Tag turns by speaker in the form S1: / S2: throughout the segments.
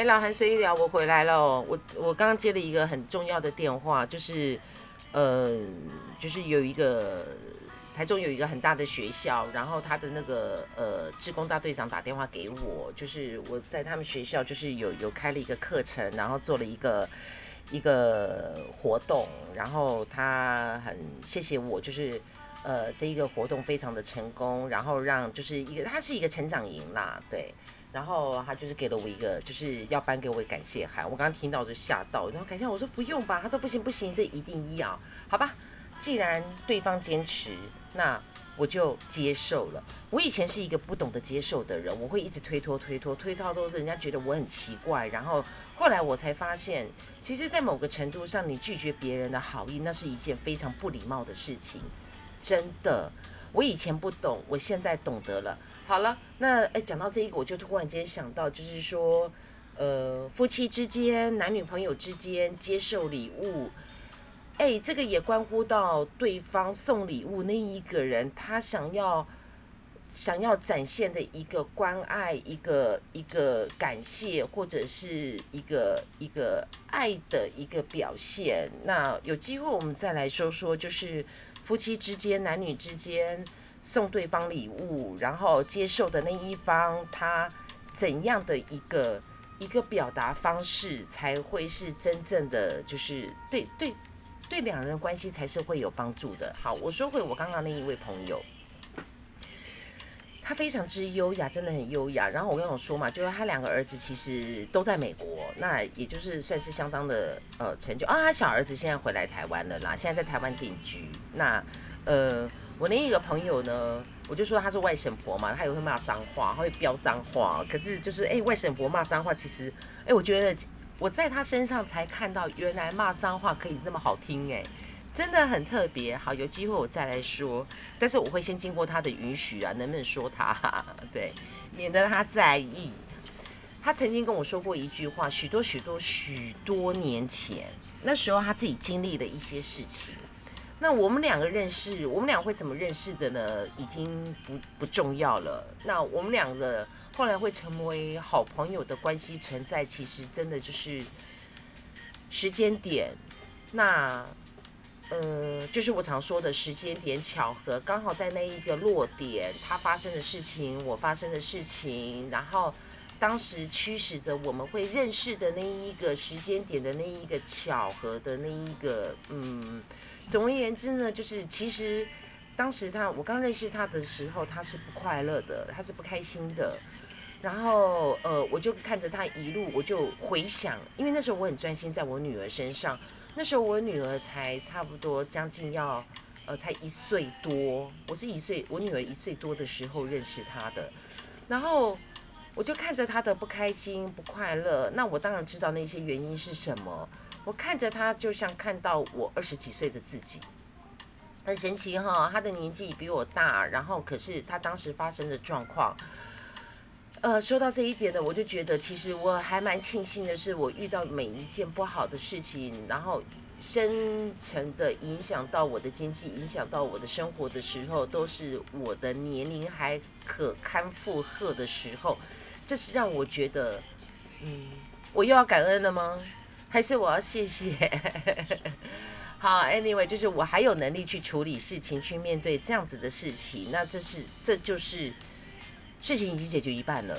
S1: 哎，老韩随意聊，我回来了。我我刚刚接了一个很重要的电话，就是呃，就是有一个台中有一个很大的学校，然后他的那个呃志工大队长打电话给我，就是我在他们学校就是有有开了一个课程，然后做了一个一个活动，然后他很谢谢我，就是呃这一个活动非常的成功，然后让就是一个它是一个成长营啦，对。然后他就是给了我一个，就是要颁给我感谢函。我刚刚听到就吓到，然后感谢我说不用吧，他说不行不行，这一定要，好吧？既然对方坚持，那我就接受了。我以前是一个不懂得接受的人，我会一直推脱推脱推脱，都是人家觉得我很奇怪。然后后来我才发现，其实，在某个程度上，你拒绝别人的好意，那是一件非常不礼貌的事情。真的，我以前不懂，我现在懂得了。好了，那哎，讲到这一个，我就突然间想到，就是说，呃，夫妻之间、男女朋友之间接受礼物，哎，这个也关乎到对方送礼物那一个人，他想要想要展现的一个关爱、一个一个感谢，或者是一个一个爱的一个表现。那有机会我们再来说说，就是夫妻之间、男女之间。送对方礼物，然后接受的那一方，他怎样的一个一个表达方式，才会是真正的，就是对对对两人关系才是会有帮助的。好，我说回我刚刚那一位朋友，他非常之优雅，真的很优雅。然后我跟我说嘛，就是他两个儿子其实都在美国，那也就是算是相当的呃成就啊。他小儿子现在回来台湾了啦，现在在台湾定居。那呃。我另一个朋友呢，我就说他是外省婆嘛，他也会骂脏话，他会飙脏话。可是就是，哎，外省婆骂脏话，其实，哎，我觉得我在他身上才看到，原来骂脏话可以那么好听，哎，真的很特别。好，有机会我再来说，但是我会先经过他的允许啊，能不能说他？对，免得他在意。他曾经跟我说过一句话，许多许多许多年前，那时候他自己经历了一些事情。那我们两个认识，我们俩会怎么认识的呢？已经不不重要了。那我们两个后来会成为好朋友的关系存在，其实真的就是时间点。那呃，就是我常说的时间点巧合，刚好在那一个落点，他发生的事情，我发生的事情，然后当时驱使着我们会认识的那一个时间点的那一个巧合的那一个嗯。总而言之呢，就是其实当时他我刚认识他的时候，他是不快乐的，他是不开心的。然后呃，我就看着他一路，我就回想，因为那时候我很专心在我女儿身上。那时候我女儿才差不多将近要呃才一岁多，我是一岁，我女儿一岁多的时候认识他的。然后我就看着他的不开心、不快乐，那我当然知道那些原因是什么。我看着他，就像看到我二十几岁的自己，很神奇哈。他的年纪比我大，然后可是他当时发生的状况，呃，说到这一点呢，我就觉得其实我还蛮庆幸的是，我遇到每一件不好的事情，然后深层的影响到我的经济，影响到我的生活的时候，都是我的年龄还可堪负荷的时候，这是让我觉得，嗯，我又要感恩了吗？还是我要谢谢，好，Anyway，就是我还有能力去处理事情，去面对这样子的事情，那这是这就是事情已经解决一半了。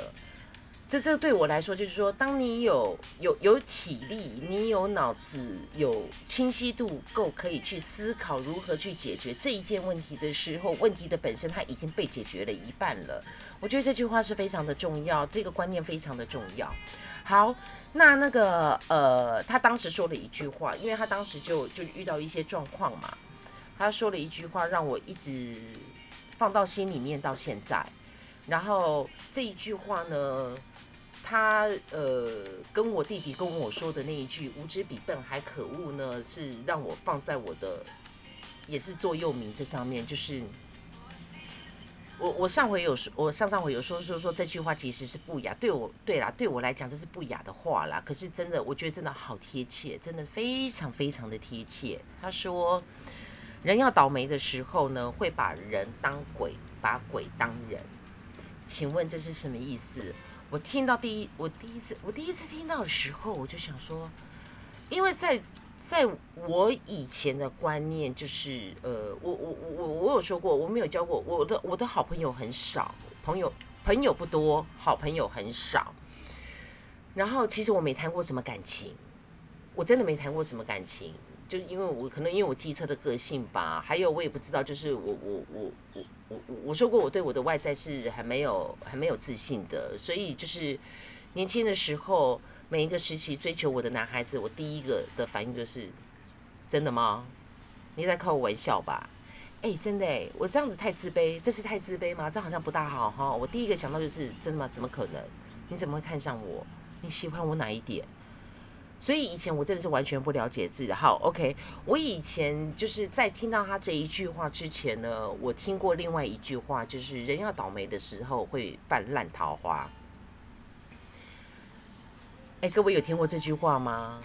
S1: 这这对我来说，就是说，当你有有有体力，你有脑子，有清晰度够，可以去思考如何去解决这一件问题的时候，问题的本身它已经被解决了一半了。我觉得这句话是非常的重要，这个观念非常的重要。好。那那个呃，他当时说了一句话，因为他当时就就遇到一些状况嘛，他说了一句话，让我一直放到心里面到现在。然后这一句话呢，他呃跟我弟弟跟我说的那一句“无知比笨还可恶”呢，是让我放在我的也是座右铭这上面，就是。我我上回有说，我上上回有说说说这句话其实是不雅，对我对啦，对我来讲这是不雅的话啦。可是真的，我觉得真的好贴切，真的非常非常的贴切。他说，人要倒霉的时候呢，会把人当鬼，把鬼当人。请问这是什么意思？我听到第一，我第一次，我第一次听到的时候，我就想说，因为在在我以前的观念就是，呃，我我我我有说过，我没有交过我的我的好朋友很少，朋友朋友不多，好朋友很少。然后其实我没谈过什么感情，我真的没谈过什么感情。就是因为我可能因为我机车的个性吧，还有我也不知道，就是我我我我我我说过我对我的外在是还没有还没有自信的，所以就是年轻的时候每一个时期追求我的男孩子，我第一个的反应就是真的吗？你在开我玩笑吧？哎，真的哎，我这样子太自卑，这是太自卑吗？这好像不大好哈。我第一个想到就是真的吗？怎么可能？你怎么会看上我？你喜欢我哪一点？所以以前我真的是完全不了解自己。好，OK，我以前就是在听到他这一句话之前呢，我听过另外一句话，就是人要倒霉的时候会泛滥桃花。哎，各位有听过这句话吗？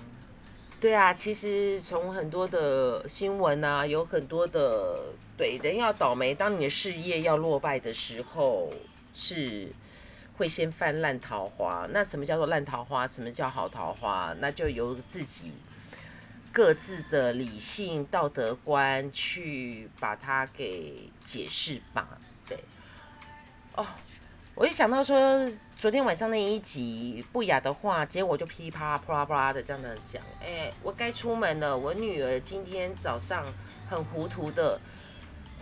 S1: 对啊，其实从很多的新闻啊，有很多的对人要倒霉，当你的事业要落败的时候是。会先泛烂桃花，那什么叫做烂桃花？什么叫好桃花？那就由自己各自的理性道德观去把它给解释吧。对，哦，我一想到说昨天晚上那一集不雅的话，结果就噼里啪啦、啪啦啪啦的这样的讲。哎，我该出门了。我女儿今天早上很糊涂的。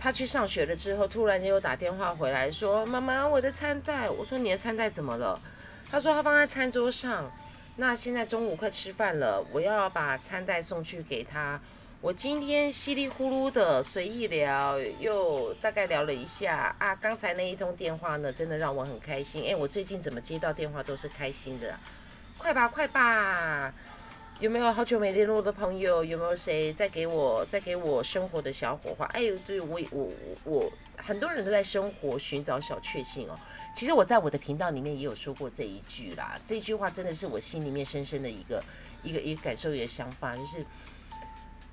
S1: 他去上学了之后，突然间又打电话回来，说：“妈妈，我的餐袋。”我说：“你的餐袋怎么了？”他说：“他放在餐桌上。那现在中午快吃饭了，我要把餐袋送去给他。我今天稀里呼噜的随意聊，又大概聊了一下啊。刚才那一通电话呢，真的让我很开心。哎，我最近怎么接到电话都是开心的？快吧，快吧！”有没有好久没联络的朋友？有没有谁在给我在给我生活的小火花？哎呦，对我我我很多人都在生活寻找小确幸哦。其实我在我的频道里面也有说过这一句啦，这句话真的是我心里面深深的一个一个一个感受一个想法，就是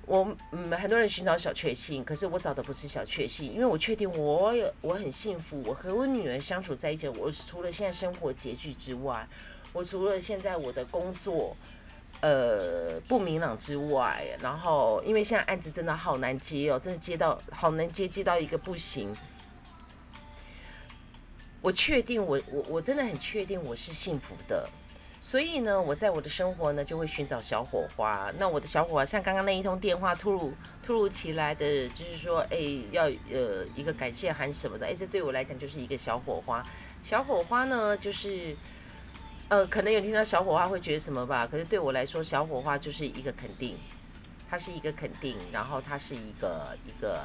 S1: 我嗯很多人寻找小确幸，可是我找的不是小确幸，因为我确定我有我很幸福，我和我女儿相处在一起，我除了现在生活拮据之外，我除了现在我的工作。呃，不明朗之外，然后因为现在案子真的好难接哦，真的接到好难接，接到一个不行。我确定，我我我真的很确定我是幸福的，所以呢，我在我的生活呢就会寻找小火花。那我的小火花，像刚刚那一通电话突如突如其来的，就是说，哎，要呃一个感谢函什么的，哎，这对我来讲就是一个小火花。小火花呢，就是。呃，可能有听到小火花会觉得什么吧？可是对我来说，小火花就是一个肯定，它是一个肯定，然后它是一个一个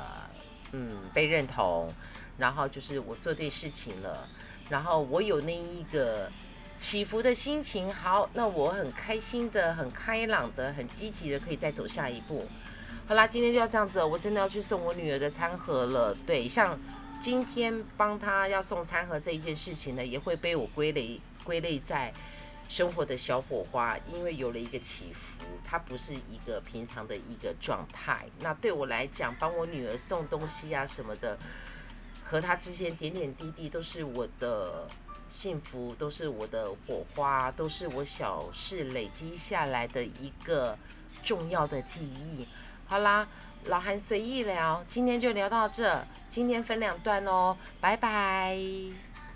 S1: 嗯被认同，然后就是我做对事情了，然后我有那一个起伏的心情，好，那我很开心的、很开朗的、很积极的，可以再走下一步。好啦，今天就要这样子，我真的要去送我女儿的餐盒了。对，像今天帮她要送餐盒这一件事情呢，也会被我归类。归类在生活的小火花，因为有了一个起伏，它不是一个平常的一个状态。那对我来讲，帮我女儿送东西啊什么的，和她之间点点滴滴都是我的幸福，都是我的火花，都是我小事累积下来的一个重要的记忆。好啦，老韩随意聊，今天就聊到这，今天分两段哦，拜拜。